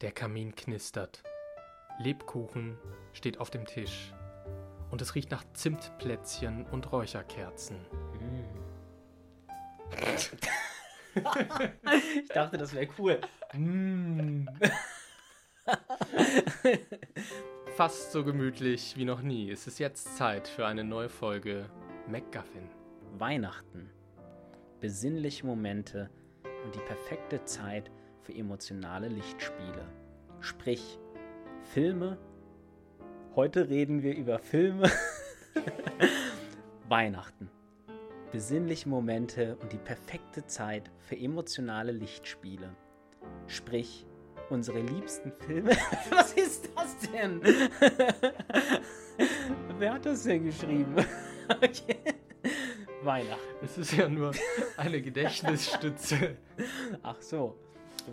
Der Kamin knistert. Lebkuchen steht auf dem Tisch. Und es riecht nach Zimtplätzchen und Räucherkerzen. ich dachte, das wäre cool. Mm. Fast so gemütlich wie noch nie. Es ist jetzt Zeit für eine neue Folge MacGuffin. Weihnachten. Besinnliche Momente und die perfekte Zeit für emotionale Lichtspiele. Sprich, Filme. Heute reden wir über Filme. Weihnachten. Besinnliche Momente und die perfekte Zeit für emotionale Lichtspiele. Sprich, unsere liebsten Filme. Was ist das denn? Wer hat das denn geschrieben? okay. Weihnachten. Es ist ja nur eine Gedächtnisstütze. Ach so.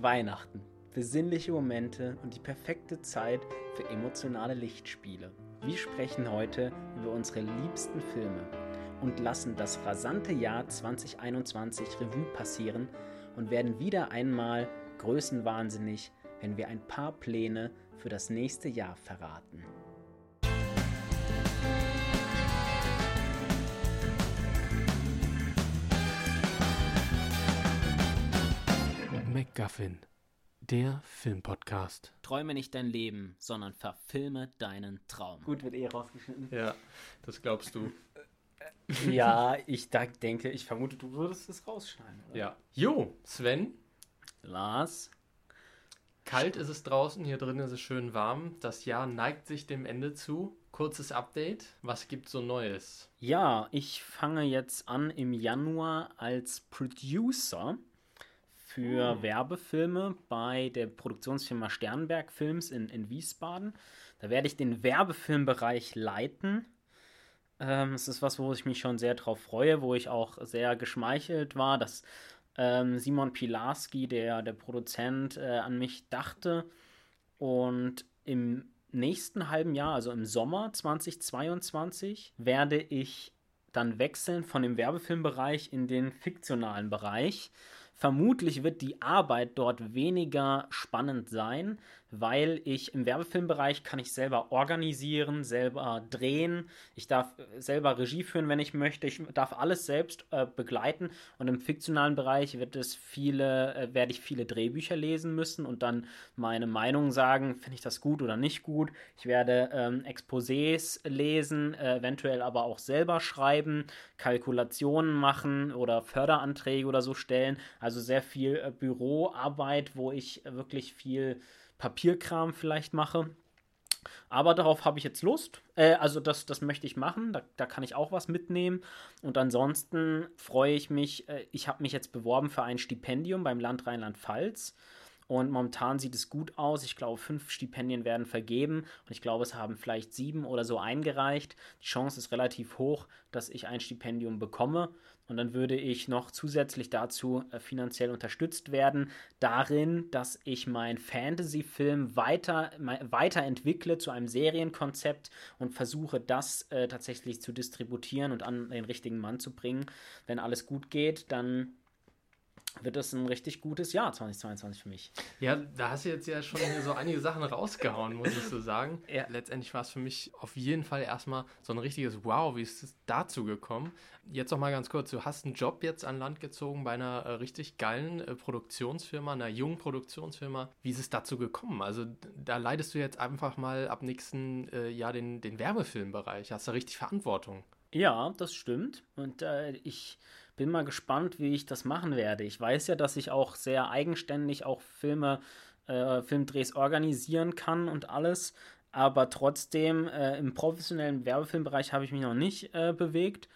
Weihnachten. Besinnliche Momente und die perfekte Zeit für emotionale Lichtspiele. Wir sprechen heute über unsere liebsten Filme und lassen das rasante Jahr 2021 Revue passieren und werden wieder einmal größenwahnsinnig, wenn wir ein paar Pläne für das nächste Jahr verraten. MacGuffin, der Filmpodcast. Träume nicht dein Leben, sondern verfilme deinen Traum. Gut, wird eh rausgeschnitten. Ja, das glaubst du. ja, ich da denke, ich vermute, du würdest es rausschneiden. Oder? Ja. Jo, Sven. Lars. Kalt ist es draußen, hier drin ist es schön warm. Das Jahr neigt sich dem Ende zu. Kurzes Update. Was gibt so Neues? Ja, ich fange jetzt an im Januar als Producer für oh. Werbefilme bei der Produktionsfirma Sternberg Films in, in Wiesbaden. Da werde ich den Werbefilmbereich leiten. Ähm, es ist was, wo ich mich schon sehr drauf freue, wo ich auch sehr geschmeichelt war, dass ähm, Simon Pilarski, der, der Produzent, äh, an mich dachte. Und im nächsten halben Jahr, also im Sommer 2022, werde ich dann wechseln von dem Werbefilmbereich in den fiktionalen Bereich. Vermutlich wird die Arbeit dort weniger spannend sein, weil ich im Werbefilmbereich kann ich selber organisieren, selber drehen, ich darf selber Regie führen, wenn ich möchte, ich darf alles selbst äh, begleiten und im fiktionalen Bereich wird es viele, äh, werde ich viele Drehbücher lesen müssen und dann meine Meinung sagen, finde ich das gut oder nicht gut. Ich werde ähm, Exposés lesen, äh, eventuell aber auch selber schreiben, Kalkulationen machen oder Förderanträge oder so stellen. Also sehr viel äh, Büroarbeit, wo ich wirklich viel Papierkram vielleicht mache. Aber darauf habe ich jetzt Lust. Äh, also das, das möchte ich machen. Da, da kann ich auch was mitnehmen. Und ansonsten freue ich mich. Äh, ich habe mich jetzt beworben für ein Stipendium beim Land Rheinland-Pfalz. Und momentan sieht es gut aus. Ich glaube, fünf Stipendien werden vergeben. Und ich glaube, es haben vielleicht sieben oder so eingereicht. Die Chance ist relativ hoch, dass ich ein Stipendium bekomme. Und dann würde ich noch zusätzlich dazu äh, finanziell unterstützt werden, darin, dass ich meinen Fantasy-Film weiter, weiterentwickle zu einem Serienkonzept und versuche, das äh, tatsächlich zu distributieren und an den richtigen Mann zu bringen. Wenn alles gut geht, dann wird das ein richtig gutes Jahr 2022 für mich. Ja, da hast du jetzt ja schon so einige Sachen rausgehauen, muss ich so sagen. Ja. Letztendlich war es für mich auf jeden Fall erstmal so ein richtiges Wow, wie ist es dazu gekommen? Jetzt noch mal ganz kurz, du hast einen Job jetzt an Land gezogen bei einer äh, richtig geilen äh, Produktionsfirma, einer jungen Produktionsfirma. Wie ist es dazu gekommen? Also da leidest du jetzt einfach mal ab nächsten äh, Jahr den, den Werbefilmbereich, hast du richtig Verantwortung. Ja, das stimmt. Und äh, ich bin mal gespannt, wie ich das machen werde. Ich weiß ja, dass ich auch sehr eigenständig auch Filme, äh, Filmdrehs organisieren kann und alles. Aber trotzdem, äh, im professionellen Werbefilmbereich habe ich mich noch nicht äh, bewegt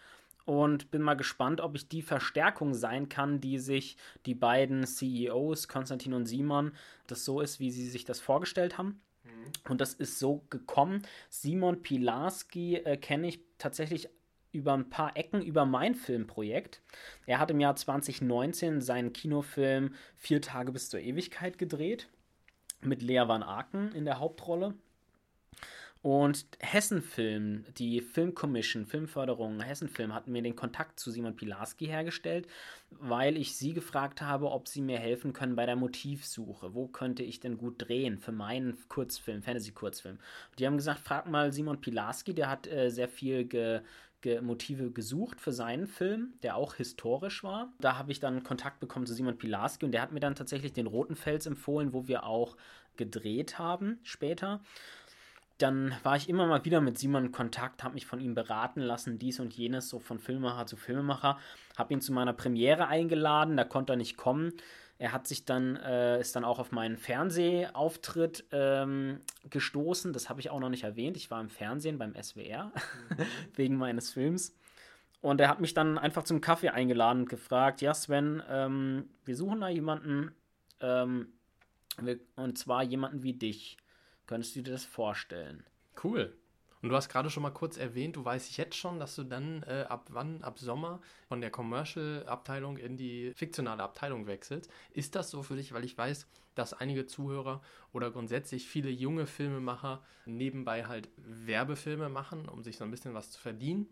und bin mal gespannt, ob ich die Verstärkung sein kann, die sich die beiden CEOs, Konstantin und Simon, das so ist, wie sie sich das vorgestellt haben. Mhm. Und das ist so gekommen. Simon Pilarski äh, kenne ich tatsächlich über ein paar Ecken über mein Filmprojekt. Er hat im Jahr 2019 seinen Kinofilm Vier Tage bis zur Ewigkeit gedreht mit Lea Van Aken in der Hauptrolle. Und Hessenfilm, die Filmcommission, Filmförderung, Hessenfilm hat mir den Kontakt zu Simon Pilarski hergestellt, weil ich sie gefragt habe, ob sie mir helfen können bei der Motivsuche. Wo könnte ich denn gut drehen für meinen Kurzfilm, Fantasy-Kurzfilm? Die haben gesagt, frag mal Simon Pilarski, der hat äh, sehr viel ge Motive gesucht für seinen Film, der auch historisch war. Da habe ich dann Kontakt bekommen zu Simon Pilarski und der hat mir dann tatsächlich den Roten Fels empfohlen, wo wir auch gedreht haben später. Dann war ich immer mal wieder mit Simon in Kontakt, habe mich von ihm beraten lassen, dies und jenes, so von Filmemacher zu Filmemacher. Habe ihn zu meiner Premiere eingeladen, da konnte er nicht kommen. Er hat sich dann, äh, ist dann auch auf meinen Fernsehauftritt ähm, gestoßen. Das habe ich auch noch nicht erwähnt. Ich war im Fernsehen beim SWR mhm. wegen meines Films. Und er hat mich dann einfach zum Kaffee eingeladen und gefragt: Ja, Sven, ähm, wir suchen da jemanden. Ähm, und zwar jemanden wie dich. Könntest du dir das vorstellen? Cool. Und du hast gerade schon mal kurz erwähnt, du weißt jetzt schon, dass du dann äh, ab wann, ab Sommer von der Commercial-Abteilung in die fiktionale Abteilung wechselst. Ist das so für dich? Weil ich weiß, dass einige Zuhörer oder grundsätzlich viele junge Filmemacher nebenbei halt Werbefilme machen, um sich so ein bisschen was zu verdienen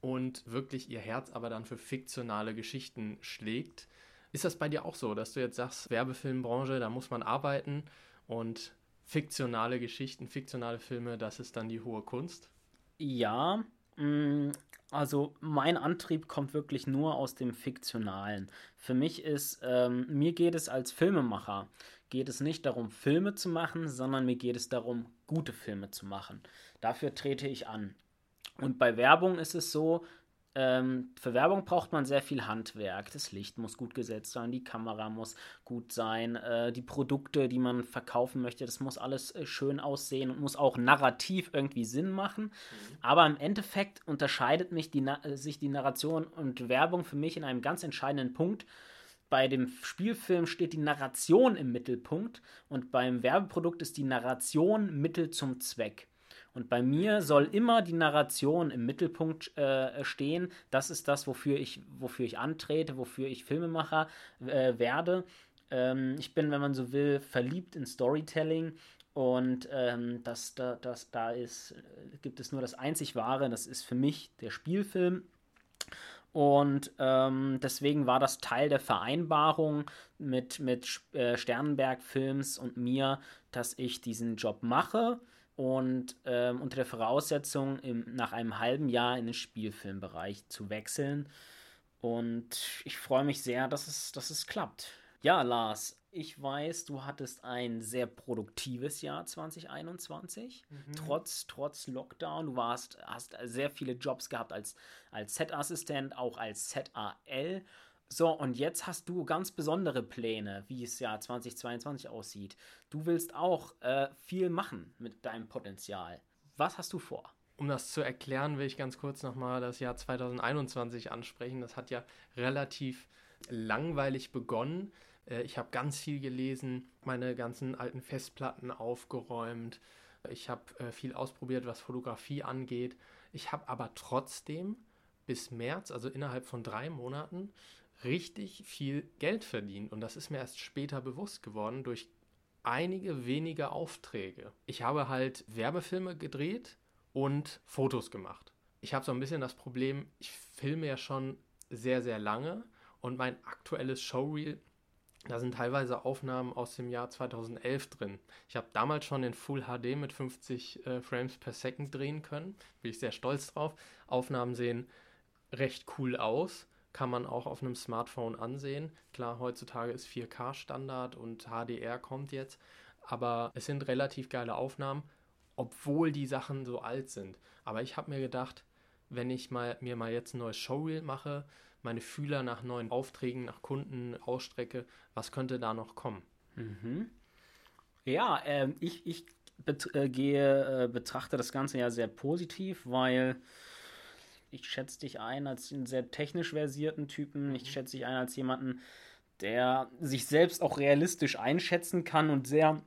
und wirklich ihr Herz aber dann für fiktionale Geschichten schlägt. Ist das bei dir auch so, dass du jetzt sagst, Werbefilmbranche, da muss man arbeiten und fiktionale Geschichten, fiktionale Filme, das ist dann die hohe Kunst? Ja, mm, also mein Antrieb kommt wirklich nur aus dem Fiktionalen. Für mich ist, ähm, mir geht es als Filmemacher, geht es nicht darum, Filme zu machen, sondern mir geht es darum, gute Filme zu machen. Dafür trete ich an. Und bei Werbung ist es so, ähm, für Werbung braucht man sehr viel Handwerk. Das Licht muss gut gesetzt sein, die Kamera muss gut sein, äh, die Produkte, die man verkaufen möchte, das muss alles äh, schön aussehen und muss auch narrativ irgendwie Sinn machen. Mhm. Aber im Endeffekt unterscheidet mich die, äh, sich die Narration und Werbung für mich in einem ganz entscheidenden Punkt. Bei dem Spielfilm steht die Narration im Mittelpunkt und beim Werbeprodukt ist die Narration Mittel zum Zweck. Und bei mir soll immer die Narration im Mittelpunkt äh, stehen. Das ist das, wofür ich, wofür ich antrete, wofür ich Filmemacher äh, werde. Ähm, ich bin, wenn man so will, verliebt in Storytelling. Und ähm, das, da, das, da ist, äh, gibt es nur das einzig Wahre, das ist für mich der Spielfilm. Und ähm, deswegen war das Teil der Vereinbarung mit, mit äh, Sternenberg Films und mir, dass ich diesen Job mache und ähm, unter der Voraussetzung, im, nach einem halben Jahr in den Spielfilmbereich zu wechseln. Und ich freue mich sehr, dass es, dass es klappt. Ja, Lars, ich weiß, du hattest ein sehr produktives Jahr 2021, mhm. trotz, trotz Lockdown. Du warst, hast sehr viele Jobs gehabt als, als Set-Assistent, auch als Set-AL. So, und jetzt hast du ganz besondere Pläne, wie es ja 2022 aussieht. Du willst auch äh, viel machen mit deinem Potenzial. Was hast du vor? Um das zu erklären, will ich ganz kurz nochmal das Jahr 2021 ansprechen. Das hat ja relativ langweilig begonnen. Äh, ich habe ganz viel gelesen, meine ganzen alten Festplatten aufgeräumt. Ich habe äh, viel ausprobiert, was Fotografie angeht. Ich habe aber trotzdem bis März, also innerhalb von drei Monaten, richtig viel Geld verdient. Und das ist mir erst später bewusst geworden durch einige wenige Aufträge. Ich habe halt Werbefilme gedreht und Fotos gemacht. Ich habe so ein bisschen das Problem, ich filme ja schon sehr, sehr lange und mein aktuelles Showreel, da sind teilweise Aufnahmen aus dem Jahr 2011 drin. Ich habe damals schon in Full HD mit 50 äh, Frames per Second drehen können. Bin ich sehr stolz drauf. Aufnahmen sehen recht cool aus kann man auch auf einem Smartphone ansehen. Klar, heutzutage ist 4K Standard und HDR kommt jetzt, aber es sind relativ geile Aufnahmen, obwohl die Sachen so alt sind. Aber ich habe mir gedacht, wenn ich mal, mir mal jetzt ein neues Showreel mache, meine Fühler nach neuen Aufträgen, nach Kunden ausstrecke, was könnte da noch kommen? Mhm. Ja, äh, ich, ich bet äh, gehe, äh, betrachte das Ganze ja sehr positiv, weil ich schätze dich ein als einen sehr technisch versierten Typen. Ich mhm. schätze dich ein als jemanden, der sich selbst auch realistisch einschätzen kann und sehr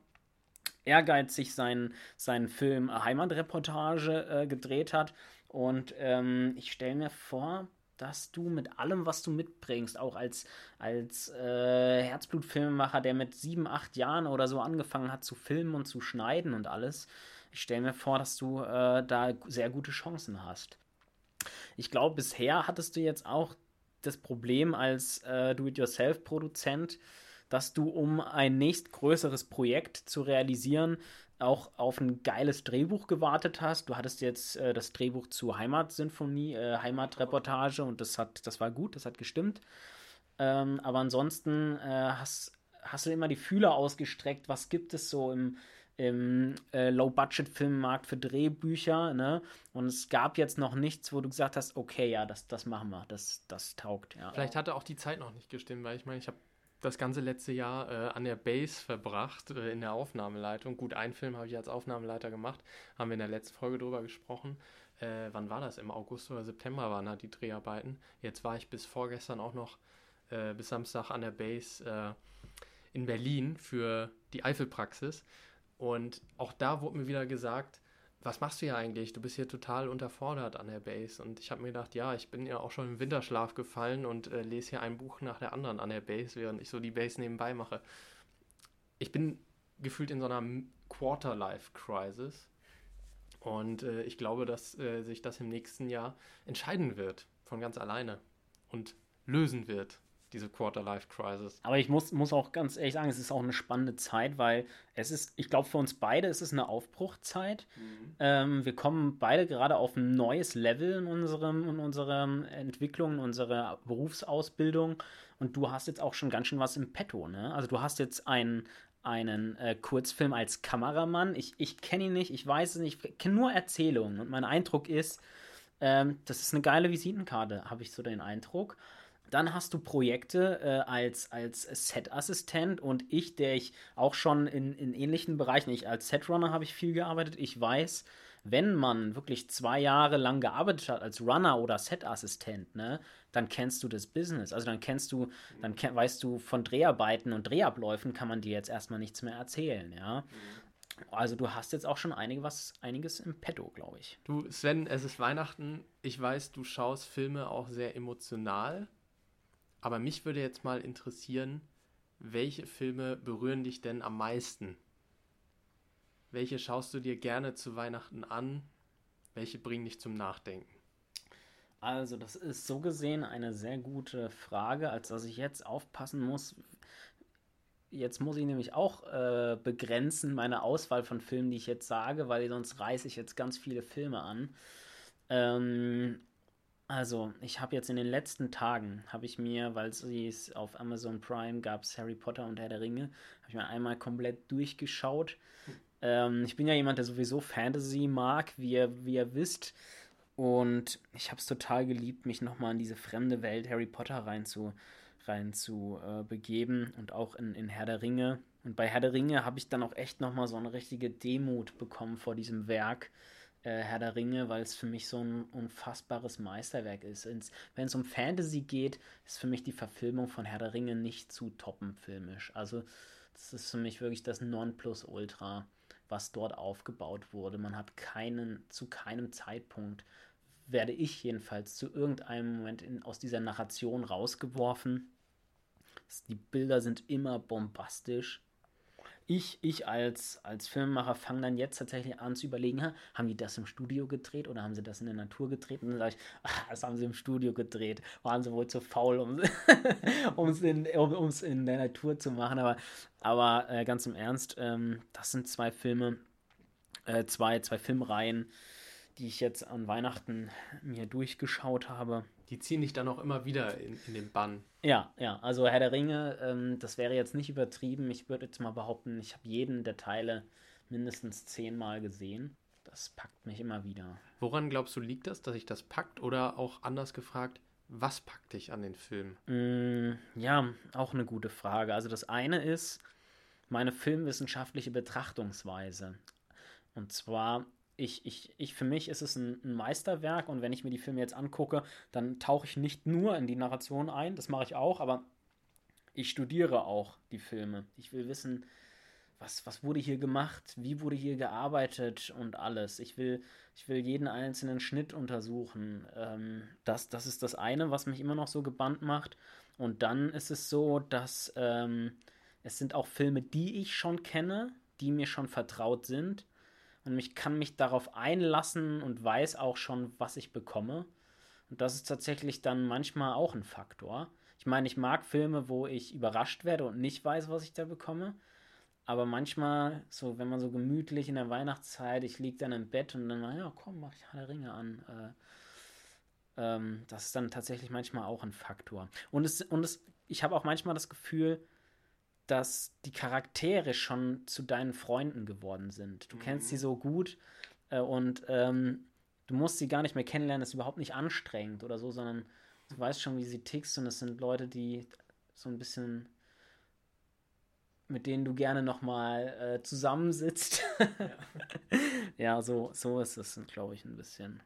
ehrgeizig seinen, seinen Film Heimatreportage äh, gedreht hat. Und ähm, ich stelle mir vor, dass du mit allem, was du mitbringst, auch als, als äh, Herzblutfilmemacher, der mit sieben, acht Jahren oder so angefangen hat zu filmen und zu schneiden und alles, ich stelle mir vor, dass du äh, da sehr gute Chancen hast. Ich glaube, bisher hattest du jetzt auch das Problem als äh, Do-it-yourself-Produzent, dass du, um ein nächstgrößeres Projekt zu realisieren, auch auf ein geiles Drehbuch gewartet hast. Du hattest jetzt äh, das Drehbuch zu Heimatsinfonie, äh, Heimatreportage und das hat, das war gut, das hat gestimmt. Ähm, aber ansonsten äh, hast, hast du immer die Fühler ausgestreckt. Was gibt es so im, im äh, Low-Budget-Filmmarkt für Drehbücher, ne? Und es gab jetzt noch nichts, wo du gesagt hast, okay, ja, das, das machen wir, das, das taugt, ja. Vielleicht hatte auch die Zeit noch nicht gestimmt, weil ich meine, ich habe das ganze letzte Jahr äh, an der Base verbracht, äh, in der Aufnahmeleitung. Gut, einen Film habe ich als Aufnahmeleiter gemacht, haben wir in der letzten Folge drüber gesprochen. Äh, wann war das? Im August oder September waren halt die Dreharbeiten. Jetzt war ich bis vorgestern auch noch, äh, bis Samstag an der Base äh, in Berlin für die Eifelpraxis. Und auch da wurde mir wieder gesagt, was machst du hier eigentlich? Du bist hier total unterfordert an der Base. Und ich habe mir gedacht, ja, ich bin ja auch schon im Winterschlaf gefallen und äh, lese hier ein Buch nach der anderen an der Base, während ich so die Base nebenbei mache. Ich bin gefühlt in so einer Quarter-Life-Crisis. Und äh, ich glaube, dass äh, sich das im nächsten Jahr entscheiden wird, von ganz alleine und lösen wird diese Quarter-Life-Crisis. Aber ich muss, muss auch ganz ehrlich sagen, es ist auch eine spannende Zeit, weil es ist, ich glaube, für uns beide ist es eine Aufbruchzeit. Mhm. Ähm, wir kommen beide gerade auf ein neues Level in, unserem, in unserer Entwicklung, in unserer Berufsausbildung. Und du hast jetzt auch schon ganz schön was im Petto. Ne? Also du hast jetzt einen, einen äh, Kurzfilm als Kameramann. Ich, ich kenne ihn nicht, ich weiß es nicht, ich kenne nur Erzählungen. Und mein Eindruck ist, ähm, das ist eine geile Visitenkarte, habe ich so den Eindruck. Dann hast du Projekte äh, als, als Set-Assistent und ich, der ich auch schon in, in ähnlichen Bereichen, ich als Setrunner habe ich viel gearbeitet, ich weiß, wenn man wirklich zwei Jahre lang gearbeitet hat als Runner oder Set-Assistent, ne, dann kennst du das Business. Also dann kennst du, dann weißt du von Dreharbeiten und Drehabläufen kann man dir jetzt erstmal nichts mehr erzählen, ja. Also du hast jetzt auch schon einige, was, einiges im Petto, glaube ich. Du, Sven, es ist Weihnachten. Ich weiß, du schaust Filme auch sehr emotional. Aber mich würde jetzt mal interessieren, welche Filme berühren dich denn am meisten? Welche schaust du dir gerne zu Weihnachten an? Welche bringen dich zum Nachdenken? Also, das ist so gesehen eine sehr gute Frage, als dass ich jetzt aufpassen muss. Jetzt muss ich nämlich auch äh, begrenzen meine Auswahl von Filmen, die ich jetzt sage, weil sonst reiße ich jetzt ganz viele Filme an. Ähm, also, ich habe jetzt in den letzten Tagen, habe ich mir, weil es auf Amazon Prime gab, Harry Potter und Herr der Ringe, habe ich mir einmal komplett durchgeschaut. Ähm, ich bin ja jemand, der sowieso Fantasy mag, wie ihr, wie ihr wisst. Und ich habe es total geliebt, mich nochmal in diese fremde Welt Harry Potter rein zu, rein zu äh, begeben und auch in, in Herr der Ringe. Und bei Herr der Ringe habe ich dann auch echt nochmal so eine richtige Demut bekommen vor diesem Werk äh, Herr der Ringe, weil es für mich so ein unfassbares Meisterwerk ist. Wenn es um Fantasy geht, ist für mich die Verfilmung von Herr der Ringe nicht zu toppen filmisch. Also das ist für mich wirklich das Nonplusultra, was dort aufgebaut wurde. Man hat keinen, zu keinem Zeitpunkt werde ich jedenfalls zu irgendeinem Moment in, aus dieser Narration rausgeworfen. Die Bilder sind immer bombastisch ich, ich als, als Filmemacher fange dann jetzt tatsächlich an zu überlegen, haben die das im Studio gedreht oder haben sie das in der Natur gedreht? Und dann sage ich, ach, das haben sie im Studio gedreht. Waren sie wohl zu faul, um es in, um, in der Natur zu machen. Aber, aber äh, ganz im Ernst, ähm, das sind zwei Filme, äh, zwei, zwei Filmreihen, die ich jetzt an Weihnachten mir durchgeschaut habe. Die ziehen dich dann auch immer wieder in, in den Bann. Ja, ja, also Herr der Ringe, ähm, das wäre jetzt nicht übertrieben. Ich würde jetzt mal behaupten, ich habe jeden der Teile mindestens zehnmal gesehen. Das packt mich immer wieder. Woran glaubst du, liegt das, dass sich das packt? Oder auch anders gefragt, was packt dich an den Film? Mm, ja, auch eine gute Frage. Also das eine ist meine filmwissenschaftliche Betrachtungsweise. Und zwar ich, ich, ich, für mich ist es ein, ein, Meisterwerk und wenn ich mir die Filme jetzt angucke, dann tauche ich nicht nur in die Narration ein, das mache ich auch, aber ich studiere auch die Filme. Ich will wissen, was, was wurde hier gemacht, wie wurde hier gearbeitet und alles. Ich will, ich will jeden einzelnen Schnitt untersuchen. Ähm, das, das ist das eine, was mich immer noch so gebannt macht. Und dann ist es so, dass ähm, es sind auch Filme, die ich schon kenne, die mir schon vertraut sind und ich kann mich darauf einlassen und weiß auch schon, was ich bekomme. Und das ist tatsächlich dann manchmal auch ein Faktor. Ich meine, ich mag Filme, wo ich überrascht werde und nicht weiß, was ich da bekomme. Aber manchmal, so wenn man so gemütlich in der Weihnachtszeit, ich liege dann im Bett und dann, ja, komm, mach ich der Ringe an. Äh, ähm, das ist dann tatsächlich manchmal auch ein Faktor. Und es, und es, ich habe auch manchmal das Gefühl, dass die Charaktere schon zu deinen Freunden geworden sind. Du mhm. kennst sie so gut äh, und ähm, du musst sie gar nicht mehr kennenlernen, das ist überhaupt nicht anstrengend oder so, sondern du weißt schon, wie sie tickst und es sind Leute, die so ein bisschen mit denen du gerne nochmal äh, zusammensitzt. ja, ja so, so ist es, glaube ich, ein bisschen.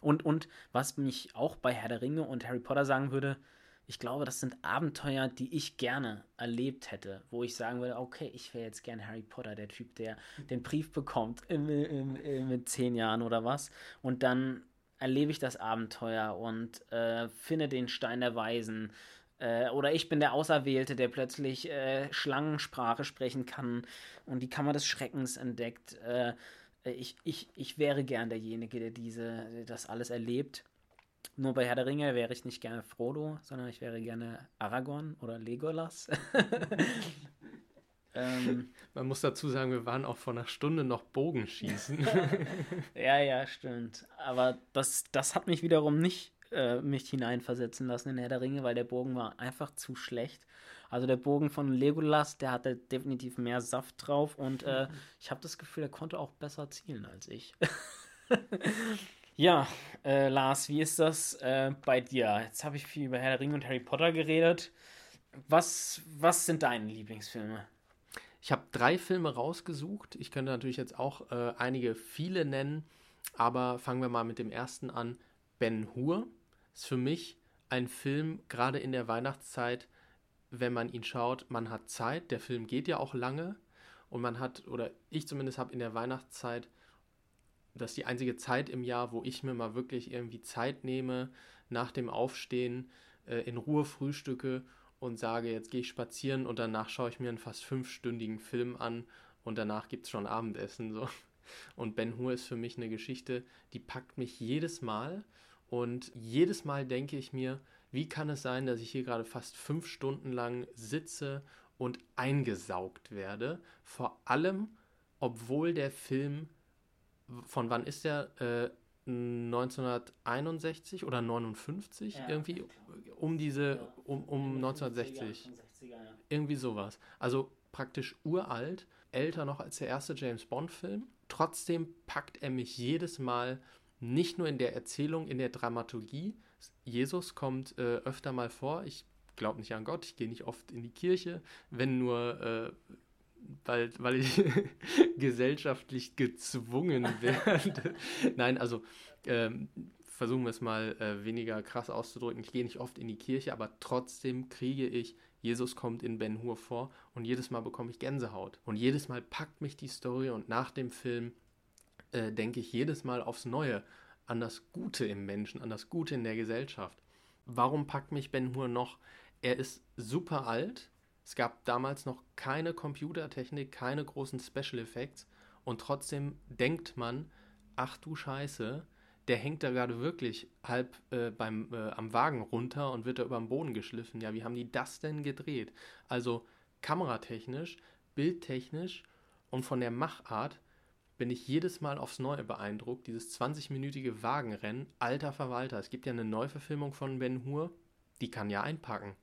Und, und was mich auch bei Herr der Ringe und Harry Potter sagen würde, ich glaube, das sind Abenteuer, die ich gerne erlebt hätte, wo ich sagen würde, okay, ich wäre jetzt gern Harry Potter, der Typ, der den Brief bekommt in, in, in, mit zehn Jahren oder was. Und dann erlebe ich das Abenteuer und äh, finde den Stein der Weisen. Äh, oder ich bin der Auserwählte, der plötzlich äh, Schlangensprache sprechen kann und die Kammer des Schreckens entdeckt. Äh, ich, ich, ich wäre gern derjenige, der diese, das alles erlebt. Nur bei Herr der Ringe wäre ich nicht gerne Frodo, sondern ich wäre gerne Aragorn oder Legolas. ähm, Man muss dazu sagen, wir waren auch vor einer Stunde noch Bogenschießen. ja, ja, stimmt. Aber das, das hat mich wiederum nicht äh, mich hineinversetzen lassen in Herr der Ringe, weil der Bogen war einfach zu schlecht. Also der Bogen von Legolas, der hatte definitiv mehr Saft drauf und äh, ich habe das Gefühl, er konnte auch besser zielen als ich. Ja, äh, Lars, wie ist das äh, bei dir? Jetzt habe ich viel über Herr der Ringe und Harry Potter geredet. Was, was sind deine Lieblingsfilme? Ich habe drei Filme rausgesucht. Ich könnte natürlich jetzt auch äh, einige viele nennen, aber fangen wir mal mit dem ersten an. Ben Hur ist für mich ein Film, gerade in der Weihnachtszeit, wenn man ihn schaut, man hat Zeit. Der Film geht ja auch lange und man hat, oder ich zumindest habe in der Weihnachtszeit das ist die einzige Zeit im Jahr, wo ich mir mal wirklich irgendwie Zeit nehme, nach dem Aufstehen äh, in Ruhe frühstücke und sage, jetzt gehe ich spazieren und danach schaue ich mir einen fast fünfstündigen Film an und danach gibt es schon Abendessen. So. Und Ben Hur ist für mich eine Geschichte, die packt mich jedes Mal und jedes Mal denke ich mir, wie kann es sein, dass ich hier gerade fast fünf Stunden lang sitze und eingesaugt werde? Vor allem, obwohl der Film von wann ist der? Äh, 1961 oder 59 ja, irgendwie? Um diese um, um 1960 60er, ja. irgendwie sowas. Also praktisch uralt älter noch als der erste James Bond Film trotzdem packt er mich jedes Mal nicht nur in der Erzählung in der Dramaturgie. Jesus kommt äh, öfter mal vor. Ich glaube nicht an Gott ich gehe nicht oft in die Kirche. Wenn nur äh, weil, weil ich gesellschaftlich gezwungen werde. Nein, also ähm, versuchen wir es mal äh, weniger krass auszudrücken. Ich gehe nicht oft in die Kirche, aber trotzdem kriege ich, Jesus kommt in Ben Hur vor und jedes Mal bekomme ich Gänsehaut. Und jedes Mal packt mich die Story und nach dem Film äh, denke ich jedes Mal aufs Neue an das Gute im Menschen, an das Gute in der Gesellschaft. Warum packt mich Ben Hur noch? Er ist super alt, es gab damals noch keine Computertechnik, keine großen Special Effects und trotzdem denkt man, ach du Scheiße, der hängt da gerade wirklich halb äh, beim, äh, am Wagen runter und wird da über den Boden geschliffen. Ja, wie haben die das denn gedreht? Also kameratechnisch, bildtechnisch und von der Machart bin ich jedes Mal aufs Neue beeindruckt. Dieses 20-minütige Wagenrennen, alter Verwalter. Es gibt ja eine Neuverfilmung von Ben Hur, die kann ja einpacken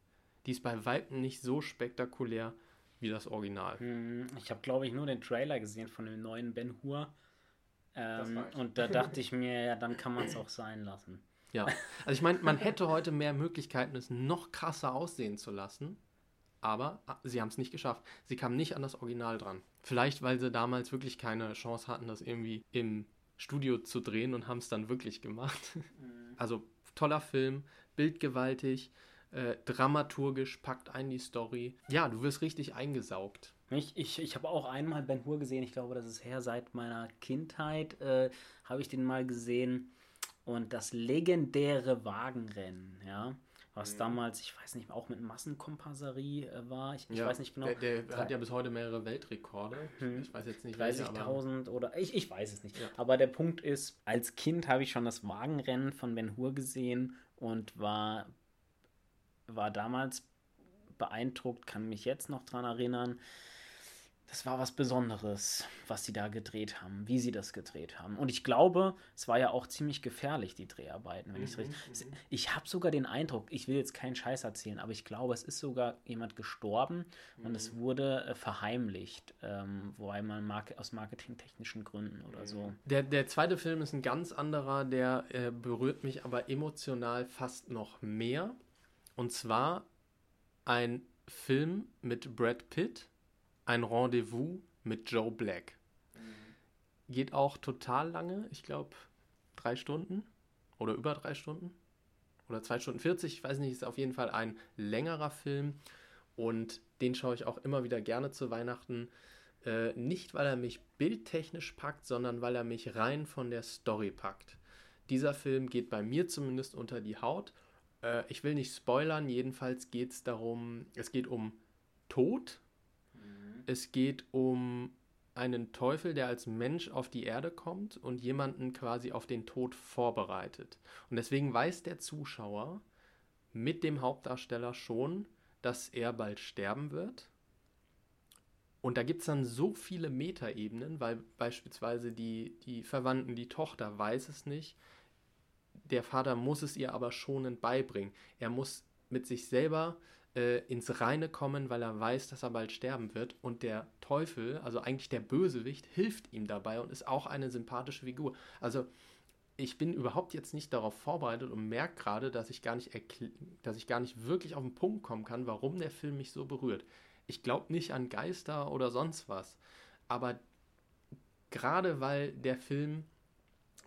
die ist bei Weitem nicht so spektakulär wie das Original. Hm, ich habe, glaube ich, nur den Trailer gesehen von dem neuen Ben Hur. Ähm, und da dachte ich mir, ja, dann kann man es auch sein lassen. Ja, also ich meine, man hätte heute mehr Möglichkeiten, es noch krasser aussehen zu lassen, aber ah, sie haben es nicht geschafft. Sie kamen nicht an das Original dran. Vielleicht, weil sie damals wirklich keine Chance hatten, das irgendwie im Studio zu drehen und haben es dann wirklich gemacht. Mhm. Also toller Film, bildgewaltig, äh, dramaturgisch packt ein die Story. Ja, du wirst richtig eingesaugt. Ich, ich, ich habe auch einmal Ben Hur gesehen, ich glaube, das ist her seit meiner Kindheit, äh, habe ich den mal gesehen. Und das legendäre Wagenrennen, ja, was mhm. damals, ich weiß nicht, auch mit Massenkompasserie äh, war. Ich, ich ja, weiß nicht genau. Der, der hat ja bis heute mehrere Weltrekorde. Hm. Ich weiß jetzt nicht 30.000 oder ich, ich weiß es nicht. Ja. Aber der Punkt ist, als Kind habe ich schon das Wagenrennen von Ben Hur gesehen und war, war damals beeindruckt, kann mich jetzt noch daran erinnern das war was Besonderes, was sie da gedreht haben, wie sie das gedreht haben. Und ich glaube, es war ja auch ziemlich gefährlich, die Dreharbeiten, wenn mhm, ich richtig. Mhm. Ich habe sogar den Eindruck, ich will jetzt keinen Scheiß erzählen, aber ich glaube, es ist sogar jemand gestorben mhm. und es mhm. wurde äh, verheimlicht, ähm, wobei man mar aus marketingtechnischen Gründen oder so. Mhm. Der, der zweite Film ist ein ganz anderer, der äh, berührt mich aber emotional fast noch mehr. Und zwar ein Film mit Brad Pitt ein Rendezvous mit Joe Black. Geht auch total lange, ich glaube drei Stunden oder über drei Stunden oder zwei Stunden 40, ich weiß nicht, ist auf jeden Fall ein längerer Film und den schaue ich auch immer wieder gerne zu Weihnachten. Äh, nicht, weil er mich bildtechnisch packt, sondern weil er mich rein von der Story packt. Dieser Film geht bei mir zumindest unter die Haut. Äh, ich will nicht spoilern, jedenfalls geht es darum, es geht um Tod, es geht um einen Teufel, der als Mensch auf die Erde kommt und jemanden quasi auf den Tod vorbereitet. Und deswegen weiß der Zuschauer mit dem Hauptdarsteller schon, dass er bald sterben wird. Und da gibt es dann so viele Metaebenen, weil beispielsweise die, die Verwandten, die Tochter weiß es nicht. Der Vater muss es ihr aber schonend beibringen. Er muss mit sich selber äh, ins Reine kommen, weil er weiß, dass er bald sterben wird. Und der Teufel, also eigentlich der Bösewicht, hilft ihm dabei und ist auch eine sympathische Figur. Also ich bin überhaupt jetzt nicht darauf vorbereitet und merke gerade, dass ich gar nicht dass ich gar nicht wirklich auf den Punkt kommen kann, warum der Film mich so berührt. Ich glaube nicht an Geister oder sonst was, aber gerade weil der Film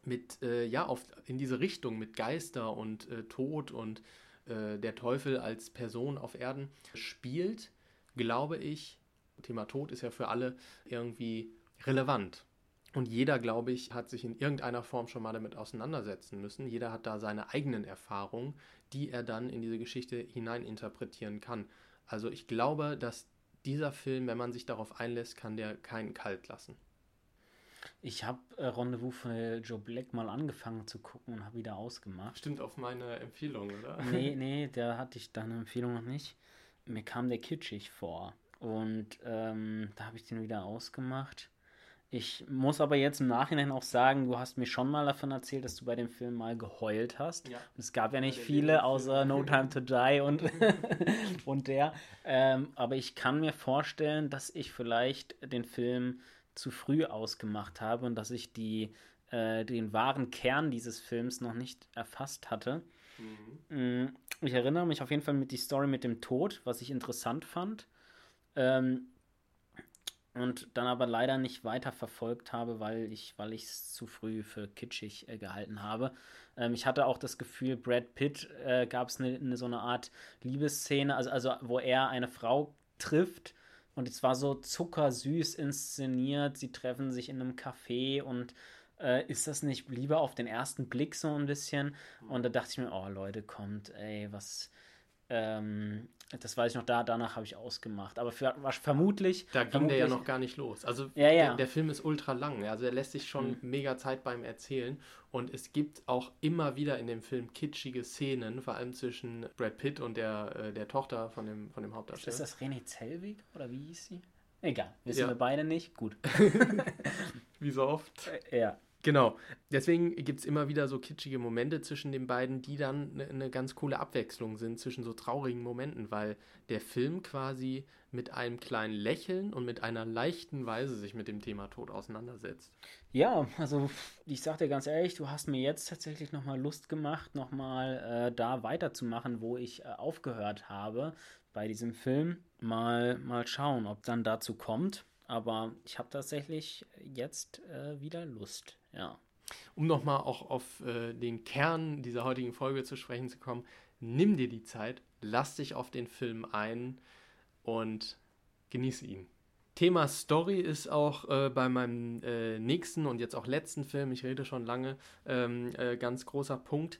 mit äh, ja auf in diese Richtung mit Geister und äh, Tod und äh, der Teufel als Person auf Erden spielt, glaube ich, Thema Tod ist ja für alle irgendwie relevant. Und jeder, glaube ich, hat sich in irgendeiner Form schon mal damit auseinandersetzen müssen. Jeder hat da seine eigenen Erfahrungen, die er dann in diese Geschichte hineininterpretieren kann. Also ich glaube, dass dieser Film, wenn man sich darauf einlässt, kann der keinen kalt lassen. Ich habe äh, Rendezvous von Joe Black mal angefangen zu gucken und habe wieder ausgemacht. Stimmt auf meine Empfehlung, oder? Nee, nee, da hatte ich deine Empfehlung noch nicht. Mir kam der kitschig vor. Und ähm, da habe ich den wieder ausgemacht. Ich muss aber jetzt im Nachhinein auch sagen, du hast mir schon mal davon erzählt, dass du bei dem Film mal geheult hast. Ja. Und es gab ja nicht viele, außer No Time to Die und, und der. Ähm, aber ich kann mir vorstellen, dass ich vielleicht den Film zu früh ausgemacht habe und dass ich die, äh, den wahren Kern dieses Films noch nicht erfasst hatte. Mhm. Mm, ich erinnere mich auf jeden Fall mit die Story mit dem Tod, was ich interessant fand. Ähm, und dann aber leider nicht weiter verfolgt habe, weil ich weil es zu früh für kitschig äh, gehalten habe. Ähm, ich hatte auch das Gefühl, Brad Pitt äh, gab es eine ne, so eine Art Liebesszene, also, also wo er eine Frau trifft und es war so zuckersüß inszeniert. Sie treffen sich in einem Café und äh, ist das nicht lieber auf den ersten Blick so ein bisschen? Und da dachte ich mir, oh Leute, kommt, ey, was. Ähm, das weiß ich noch, da, danach habe ich ausgemacht. Aber für, was, vermutlich. Da ging vermutlich, der ja noch gar nicht los. Also ja, ja. Der, der, Film ist ultra lang. Also er lässt sich schon mhm. mega Zeit beim Erzählen. Und es gibt auch immer wieder in dem Film kitschige Szenen, vor allem zwischen Brad Pitt und der, äh, der Tochter von dem, von dem Hauptdarsteller. Ist das René Zellwig oder wie hieß sie? Egal, wissen ja. wir beide nicht. Gut. wie so oft. Ja. Genau. Deswegen gibt es immer wieder so kitschige Momente zwischen den beiden, die dann eine ne ganz coole Abwechslung sind zwischen so traurigen Momenten, weil der Film quasi mit einem kleinen Lächeln und mit einer leichten Weise sich mit dem Thema Tod auseinandersetzt. Ja, also ich sag dir ganz ehrlich, du hast mir jetzt tatsächlich nochmal Lust gemacht, nochmal äh, da weiterzumachen, wo ich äh, aufgehört habe bei diesem Film. Mal, mal schauen, ob dann dazu kommt. Aber ich habe tatsächlich jetzt äh, wieder Lust, ja. Um nochmal auch auf äh, den Kern dieser heutigen Folge zu sprechen zu kommen, nimm dir die Zeit, lass dich auf den Film ein und genieße ihn. Thema Story ist auch äh, bei meinem äh, nächsten und jetzt auch letzten Film, ich rede schon lange, ähm, äh, ganz großer Punkt.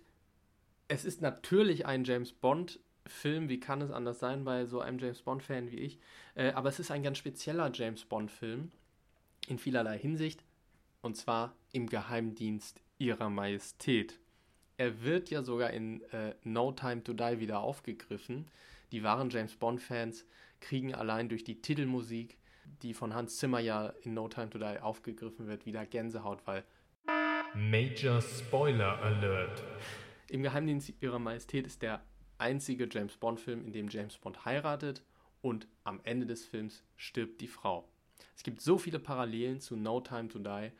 Es ist natürlich ein James Bond-Film, wie kann es anders sein bei so einem James Bond-Fan wie ich? Äh, aber es ist ein ganz spezieller James Bond-Film in vielerlei Hinsicht. Und zwar im Geheimdienst ihrer Majestät. Er wird ja sogar in äh, No Time to Die wieder aufgegriffen. Die wahren James Bond-Fans kriegen allein durch die Titelmusik, die von Hans Zimmer ja in No Time to Die aufgegriffen wird, wieder Gänsehaut, weil Major Spoiler Alert. Im Geheimdienst ihrer Majestät ist der einzige James Bond-Film, in dem James Bond heiratet und am Ende des Films stirbt die Frau. Es gibt so viele Parallelen zu No Time to Die,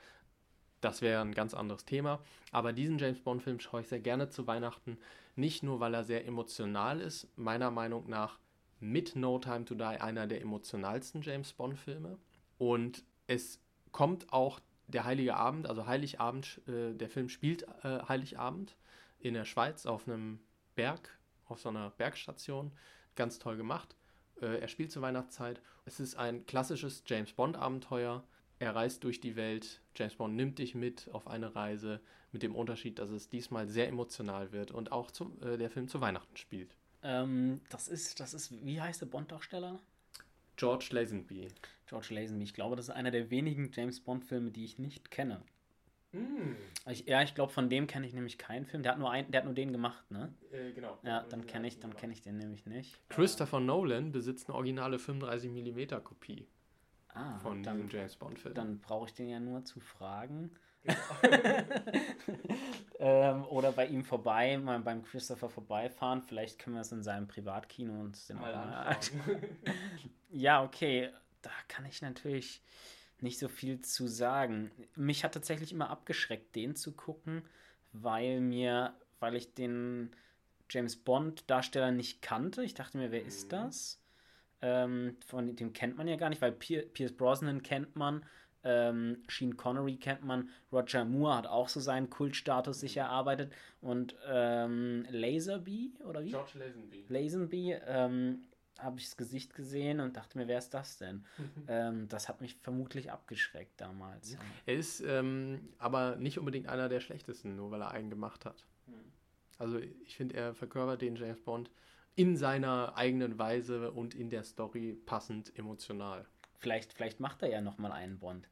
das wäre ein ganz anderes Thema. Aber diesen James Bond-Film schaue ich sehr gerne zu Weihnachten. Nicht nur, weil er sehr emotional ist, meiner Meinung nach mit No Time to Die einer der emotionalsten James Bond-Filme. Und es kommt auch der Heilige Abend, also Heiligabend, äh, der Film spielt äh, Heiligabend in der Schweiz auf einem Berg, auf so einer Bergstation. Ganz toll gemacht. Äh, er spielt zur Weihnachtszeit. Es ist ein klassisches James Bond-Abenteuer er reist durch die Welt, James Bond nimmt dich mit auf eine Reise, mit dem Unterschied, dass es diesmal sehr emotional wird und auch zum, äh, der Film zu Weihnachten spielt. Ähm, das ist, das ist, wie heißt der Bond-Darsteller? George Lazenby. George Lazenby. Ich glaube, das ist einer der wenigen James Bond-Filme, die ich nicht kenne. Mm. Ich, ja, ich glaube, von dem kenne ich nämlich keinen Film. Der hat nur, ein, der hat nur den gemacht, ne? Äh, genau. Ja, dann kenne ich, kenn ich den nämlich nicht. Christopher Nolan besitzt eine originale 35mm Kopie. Ah, von dann, diesem James Bond-Film. Dann brauche ich den ja nur zu fragen. Genau. ähm, oder bei ihm vorbei, mal beim Christopher vorbeifahren. Vielleicht können wir es in seinem Privatkino uns den mal anschauen. ja, okay. Da kann ich natürlich nicht so viel zu sagen. Mich hat tatsächlich immer abgeschreckt, den zu gucken, weil mir, weil ich den James Bond-Darsteller nicht kannte. Ich dachte mir, wer mhm. ist das? Ähm, von dem kennt man ja gar nicht, weil Pierce Brosnan kennt man, ähm, Sheen Connery kennt man, Roger Moore hat auch so seinen Kultstatus sich erarbeitet und ähm, Laserby oder wie? George Lazenby. Lazenby ähm, habe ich das Gesicht gesehen und dachte mir, wer ist das denn? ähm, das hat mich vermutlich abgeschreckt damals. Er ist ähm, aber nicht unbedingt einer der schlechtesten, nur weil er einen gemacht hat. Hm. Also ich finde, er verkörpert den James Bond in seiner eigenen Weise und in der Story passend emotional. Vielleicht, vielleicht macht er ja nochmal einen Bond.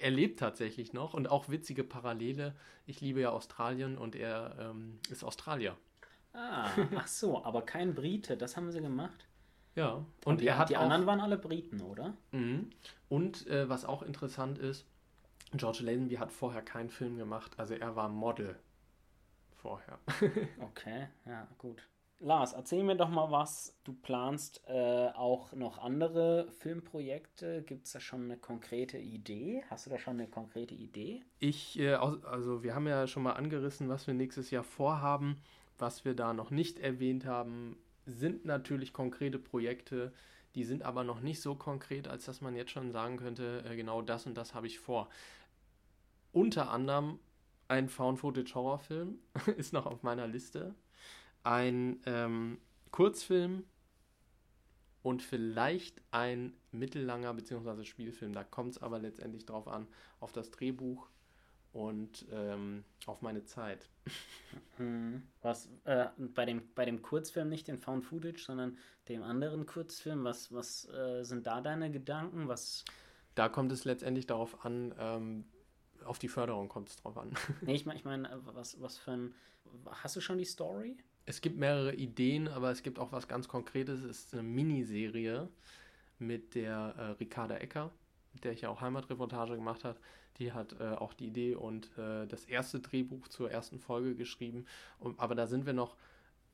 Er lebt tatsächlich noch und auch witzige Parallele. Ich liebe ja Australien und er ähm, ist Australier. Ah, ach so, aber kein Brite, das haben sie gemacht. Ja, und, und die, er hat die anderen waren alle Briten, oder? Mhm. Und äh, was auch interessant ist, George Lazenby hat vorher keinen Film gemacht, also er war Model vorher. okay, ja, gut. Lars, erzähl mir doch mal was. Du planst äh, auch noch andere Filmprojekte. Gibt es da schon eine konkrete Idee? Hast du da schon eine konkrete Idee? Ich, äh, also wir haben ja schon mal angerissen, was wir nächstes Jahr vorhaben. Was wir da noch nicht erwähnt haben, sind natürlich konkrete Projekte. Die sind aber noch nicht so konkret, als dass man jetzt schon sagen könnte, äh, genau das und das habe ich vor. Unter anderem ein Found-Footage-Horrorfilm ist noch auf meiner Liste ein ähm, Kurzfilm und vielleicht ein mittellanger bzw. Spielfilm. Da kommt es aber letztendlich drauf an, auf das Drehbuch und ähm, auf meine Zeit. Hm. Was äh, bei, dem, bei dem Kurzfilm nicht den Found Footage, sondern dem anderen Kurzfilm, was, was äh, sind da deine Gedanken? Was da kommt es letztendlich darauf an, ähm, auf die Förderung kommt es drauf an. nee, ich meine, ich mein, was, was für ein. Hast du schon die Story? Es gibt mehrere Ideen, aber es gibt auch was ganz Konkretes. Es ist eine Miniserie mit der äh, Ricarda Ecker, mit der ich ja auch Heimatreportage gemacht habe. Die hat äh, auch die Idee und äh, das erste Drehbuch zur ersten Folge geschrieben. Und, aber da sind wir noch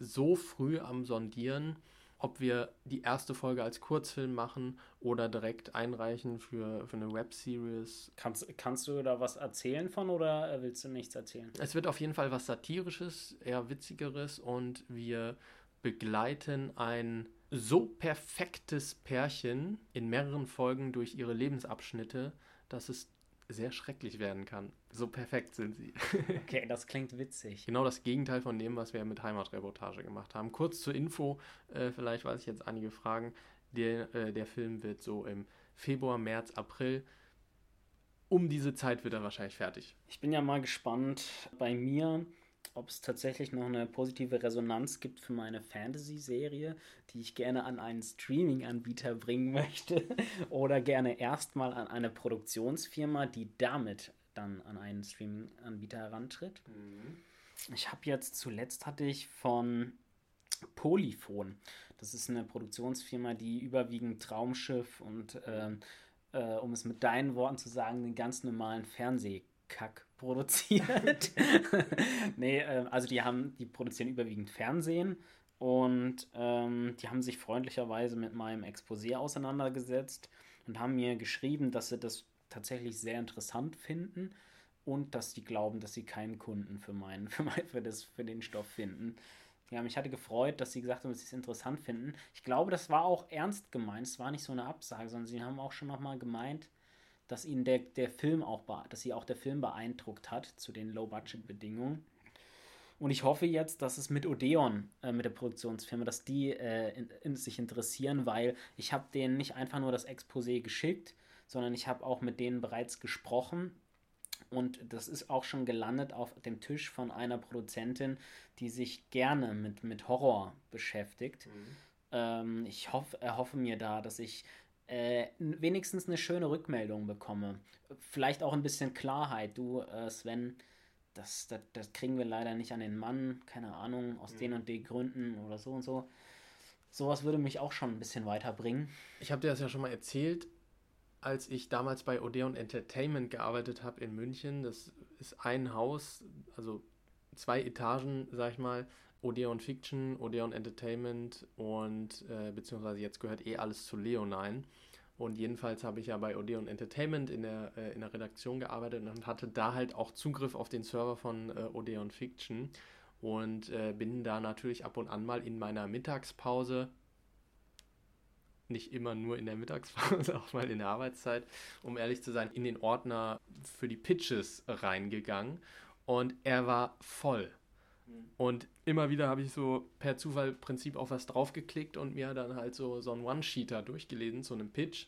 so früh am Sondieren, ob wir die erste Folge als Kurzfilm machen oder direkt einreichen für, für eine Webseries. Kannst, kannst du da was erzählen von oder willst du nichts erzählen? Es wird auf jeden Fall was Satirisches, eher Witzigeres und wir begleiten ein so perfektes Pärchen in mehreren Folgen durch ihre Lebensabschnitte, dass es sehr schrecklich werden kann. So perfekt sind sie. okay, das klingt witzig. Genau das Gegenteil von dem, was wir mit Heimatreportage gemacht haben. Kurz zur Info, äh, vielleicht weiß ich jetzt einige Fragen. Der, äh, der Film wird so im Februar, März, April. Um diese Zeit wird er wahrscheinlich fertig. Ich bin ja mal gespannt. Bei mir ob es tatsächlich noch eine positive Resonanz gibt für meine Fantasy-Serie, die ich gerne an einen Streaming-Anbieter bringen möchte oder gerne erstmal an eine Produktionsfirma, die damit dann an einen Streaming-Anbieter herantritt. Mhm. Ich habe jetzt zuletzt hatte ich von Polyphon. Das ist eine Produktionsfirma, die überwiegend Traumschiff und äh, äh, um es mit deinen Worten zu sagen, den ganz normalen Fernsehkack produziert. nee, äh, also die haben, die produzieren überwiegend Fernsehen und ähm, die haben sich freundlicherweise mit meinem Exposé auseinandergesetzt und haben mir geschrieben, dass sie das tatsächlich sehr interessant finden und dass sie glauben, dass sie keinen Kunden für meinen, für, mein, für, das, für den Stoff finden. Ja, mich hatte gefreut, dass sie gesagt haben, dass sie es interessant finden. Ich glaube, das war auch ernst gemeint. Es war nicht so eine Absage, sondern sie haben auch schon nochmal gemeint, dass ihnen der, der Film auch, dass sie auch der Film beeindruckt hat zu den Low-Budget-Bedingungen. Und ich hoffe jetzt, dass es mit Odeon, äh, mit der Produktionsfirma, dass die äh, in, in sich interessieren, weil ich habe denen nicht einfach nur das Exposé geschickt, sondern ich habe auch mit denen bereits gesprochen. Und das ist auch schon gelandet auf dem Tisch von einer Produzentin, die sich gerne mit, mit Horror beschäftigt. Mhm. Ähm, ich hoff, erhoffe mir da, dass ich äh, wenigstens eine schöne Rückmeldung bekomme. Vielleicht auch ein bisschen Klarheit. Du, äh, Sven, das, das, das, kriegen wir leider nicht an den Mann, keine Ahnung, aus mhm. den und den Gründen oder so und so. Sowas würde mich auch schon ein bisschen weiterbringen. Ich habe dir das ja schon mal erzählt, als ich damals bei Odeon Entertainment gearbeitet habe in München. Das ist ein Haus, also zwei Etagen, sag ich mal. Odeon Fiction, Odeon Entertainment und äh, beziehungsweise jetzt gehört eh alles zu Leonine. Und jedenfalls habe ich ja bei Odeon Entertainment in der, äh, in der Redaktion gearbeitet und hatte da halt auch Zugriff auf den Server von äh, Odeon Fiction und äh, bin da natürlich ab und an mal in meiner Mittagspause nicht immer nur in der Mittagspause, auch mal in der Arbeitszeit, um ehrlich zu sein, in den Ordner für die Pitches reingegangen und er war voll. Mhm. Und immer wieder habe ich so per Zufall Prinzip auf was draufgeklickt und mir dann halt so, so einen One-Sheeter durchgelesen zu einem Pitch.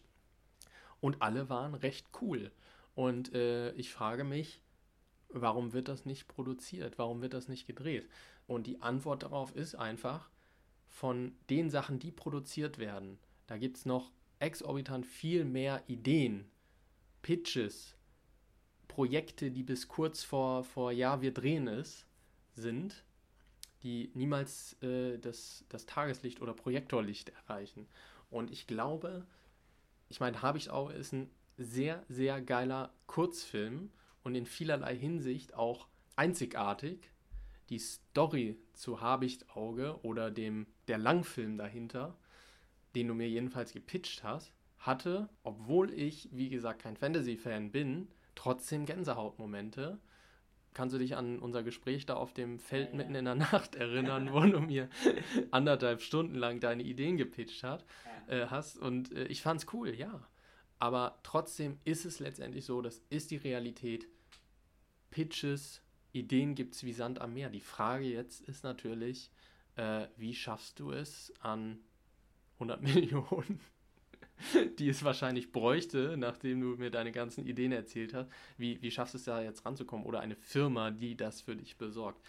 Und alle waren recht cool. Und äh, ich frage mich, warum wird das nicht produziert? Warum wird das nicht gedreht? Und die Antwort darauf ist einfach, von den Sachen, die produziert werden, da gibt es noch exorbitant viel mehr Ideen, Pitches, Projekte, die bis kurz vor, vor ja, wir drehen es, sind, die niemals äh, das, das Tageslicht oder Projektorlicht erreichen. Und ich glaube, ich meine, Habichtauge ist ein sehr, sehr geiler Kurzfilm und in vielerlei Hinsicht auch einzigartig. Die Story zu Habichtauge oder dem der Langfilm dahinter den du mir jedenfalls gepitcht hast, hatte, obwohl ich, wie gesagt, kein Fantasy-Fan bin, trotzdem Gänsehautmomente. Kannst du dich an unser Gespräch da auf dem Feld ja, mitten in der Nacht erinnern, wo du mir anderthalb Stunden lang deine Ideen gepitcht hat, ja. äh, hast? Und äh, ich fand's cool, ja. Aber trotzdem ist es letztendlich so, das ist die Realität. Pitches, Ideen gibt es wie Sand am Meer. Die Frage jetzt ist natürlich, äh, wie schaffst du es, an 100 Millionen, die es wahrscheinlich bräuchte, nachdem du mir deine ganzen Ideen erzählt hast. Wie, wie schaffst du es da jetzt ranzukommen? Oder eine Firma, die das für dich besorgt?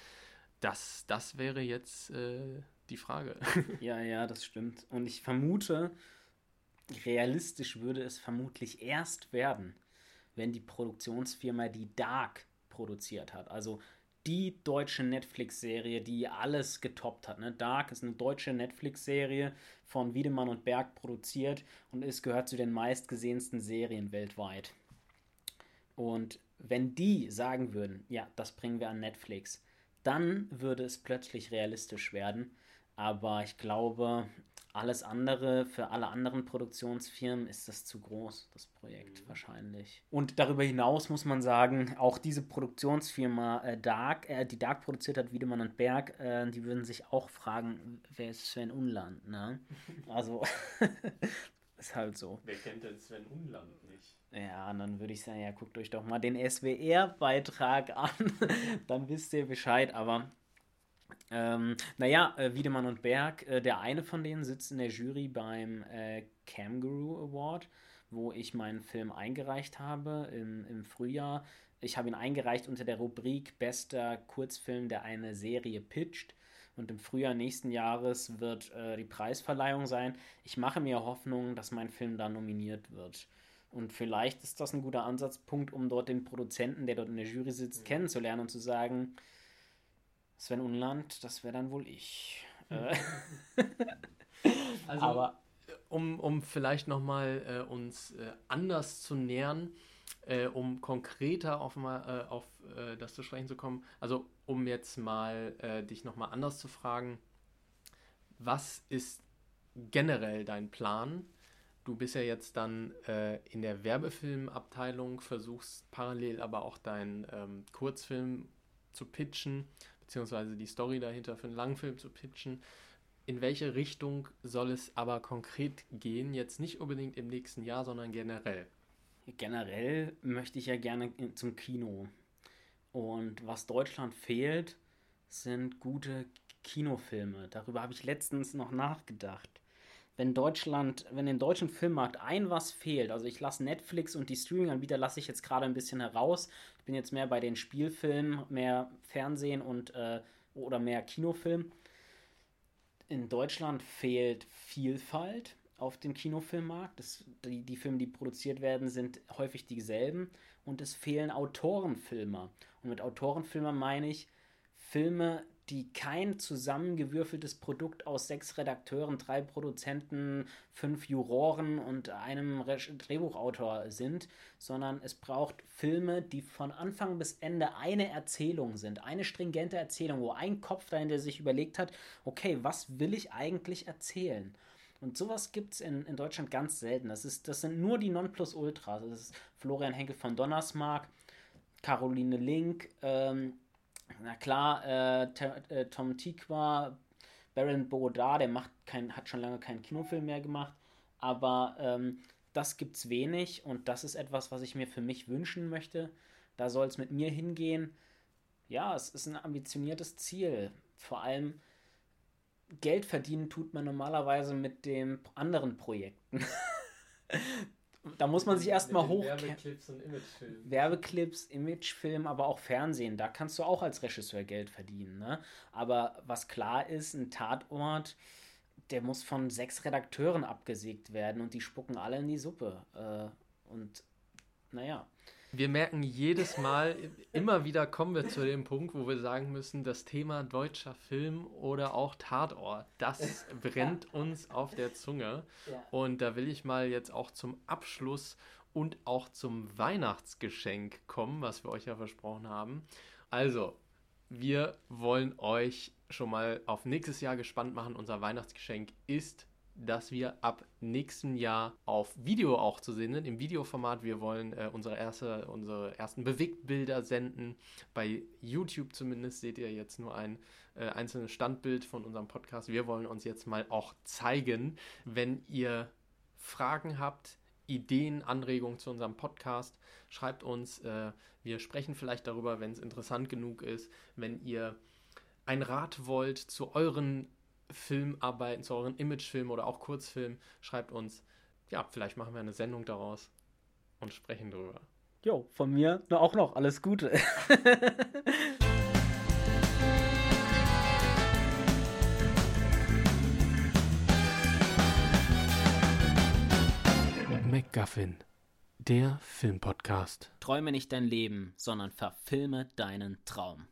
Das, das wäre jetzt äh, die Frage. Ja, ja, das stimmt. Und ich vermute, realistisch würde es vermutlich erst werden, wenn die Produktionsfirma die Dark produziert hat. Also die deutsche Netflix-Serie, die alles getoppt hat. Ne? Dark ist eine deutsche Netflix-Serie von Wiedemann und Berg produziert und es gehört zu den meistgesehensten Serien weltweit. Und wenn die sagen würden, ja, das bringen wir an Netflix, dann würde es plötzlich realistisch werden. Aber ich glaube, alles andere, für alle anderen Produktionsfirmen ist das zu groß, das Projekt mhm. wahrscheinlich. Und darüber hinaus muss man sagen, auch diese Produktionsfirma äh, Dark, äh, die Dark produziert hat, Wiedemann und Berg, äh, die würden sich auch fragen, wer ist Sven Unland, ne? Also, ist halt so. Wer kennt denn Sven Unland nicht? Ja, und dann würde ich sagen, ja, guckt euch doch mal den SWR-Beitrag an, dann wisst ihr Bescheid, aber ähm, naja, äh, Wiedemann und Berg, äh, der eine von denen sitzt in der Jury beim äh, Kangaroo Award, wo ich meinen Film eingereicht habe im, im Frühjahr. Ich habe ihn eingereicht unter der Rubrik Bester Kurzfilm, der eine Serie pitcht. Und im Frühjahr nächsten Jahres wird äh, die Preisverleihung sein. Ich mache mir Hoffnung, dass mein Film da nominiert wird. Und vielleicht ist das ein guter Ansatzpunkt, um dort den Produzenten, der dort in der Jury sitzt, mhm. kennenzulernen und zu sagen, Sven Unland, das wäre dann wohl ich. Mhm. also, Aber um, um vielleicht nochmal äh, uns äh, anders zu nähern, äh, um konkreter auf, mal, äh, auf äh, das zu sprechen zu kommen, also um jetzt mal äh, dich nochmal anders zu fragen, was ist generell dein Plan? Du bist ja jetzt dann äh, in der Werbefilmabteilung, versuchst parallel aber auch deinen ähm, Kurzfilm zu pitchen, beziehungsweise die Story dahinter für einen Langfilm zu pitchen. In welche Richtung soll es aber konkret gehen? Jetzt nicht unbedingt im nächsten Jahr, sondern generell. Generell möchte ich ja gerne zum Kino. Und was Deutschland fehlt, sind gute Kinofilme. Darüber habe ich letztens noch nachgedacht. Wenn Deutschland, wenn im deutschen Filmmarkt ein was fehlt, also ich lasse Netflix und die Streaming-Anbieter lasse ich jetzt gerade ein bisschen heraus. Ich bin jetzt mehr bei den Spielfilmen, mehr Fernsehen und äh, oder mehr Kinofilm. In Deutschland fehlt Vielfalt auf dem Kinofilmmarkt. Das, die, die Filme, die produziert werden, sind häufig dieselben. Und es fehlen Autorenfilmer. Und mit Autorenfilmer meine ich Filme, die kein zusammengewürfeltes Produkt aus sechs Redakteuren, drei Produzenten, fünf Juroren und einem Drehbuchautor sind, sondern es braucht Filme, die von Anfang bis Ende eine Erzählung sind, eine stringente Erzählung, wo ein Kopf dahinter sich überlegt hat, okay, was will ich eigentlich erzählen? Und sowas gibt es in, in Deutschland ganz selten. Das, ist, das sind nur die Nonplusultras. Das ist Florian Henkel von Donnersmarck, Caroline Link, ähm, na klar, äh, äh, Tom Tikwa, Baron Bodar, der macht kein, hat schon lange keinen Kinofilm mehr gemacht, aber ähm, das gibt's wenig und das ist etwas, was ich mir für mich wünschen möchte. Da soll es mit mir hingehen. Ja, es ist ein ambitioniertes Ziel. Vor allem Geld verdienen tut man normalerweise mit den anderen Projekten. da muss man sich erstmal hoch. Werbeclips und Imagefilm. Werbeclips, Imagefilm, aber auch Fernsehen. Da kannst du auch als Regisseur Geld verdienen. Ne? Aber was klar ist, ein Tatort, der muss von sechs Redakteuren abgesägt werden und die spucken alle in die Suppe. Äh, und naja. Wir merken jedes Mal, immer wieder kommen wir zu dem Punkt, wo wir sagen müssen, das Thema deutscher Film oder auch Tatort, das brennt uns auf der Zunge. Und da will ich mal jetzt auch zum Abschluss und auch zum Weihnachtsgeschenk kommen, was wir euch ja versprochen haben. Also, wir wollen euch schon mal auf nächstes Jahr gespannt machen. Unser Weihnachtsgeschenk ist dass wir ab nächsten Jahr auf Video auch zu sehen sind, im Videoformat. Wir wollen äh, unsere, erste, unsere ersten Bewegtbilder senden. Bei YouTube zumindest seht ihr jetzt nur ein äh, einzelnes Standbild von unserem Podcast. Wir wollen uns jetzt mal auch zeigen, wenn ihr Fragen habt, Ideen, Anregungen zu unserem Podcast, schreibt uns. Äh, wir sprechen vielleicht darüber, wenn es interessant genug ist. Wenn ihr ein Rat wollt zu euren Filmarbeiten, zu euren Imagefilmen oder auch Kurzfilmen, schreibt uns. Ja, vielleicht machen wir eine Sendung daraus und sprechen drüber. Jo, von mir nur auch noch alles Gute. MacGuffin, der Filmpodcast. Träume nicht dein Leben, sondern verfilme deinen Traum.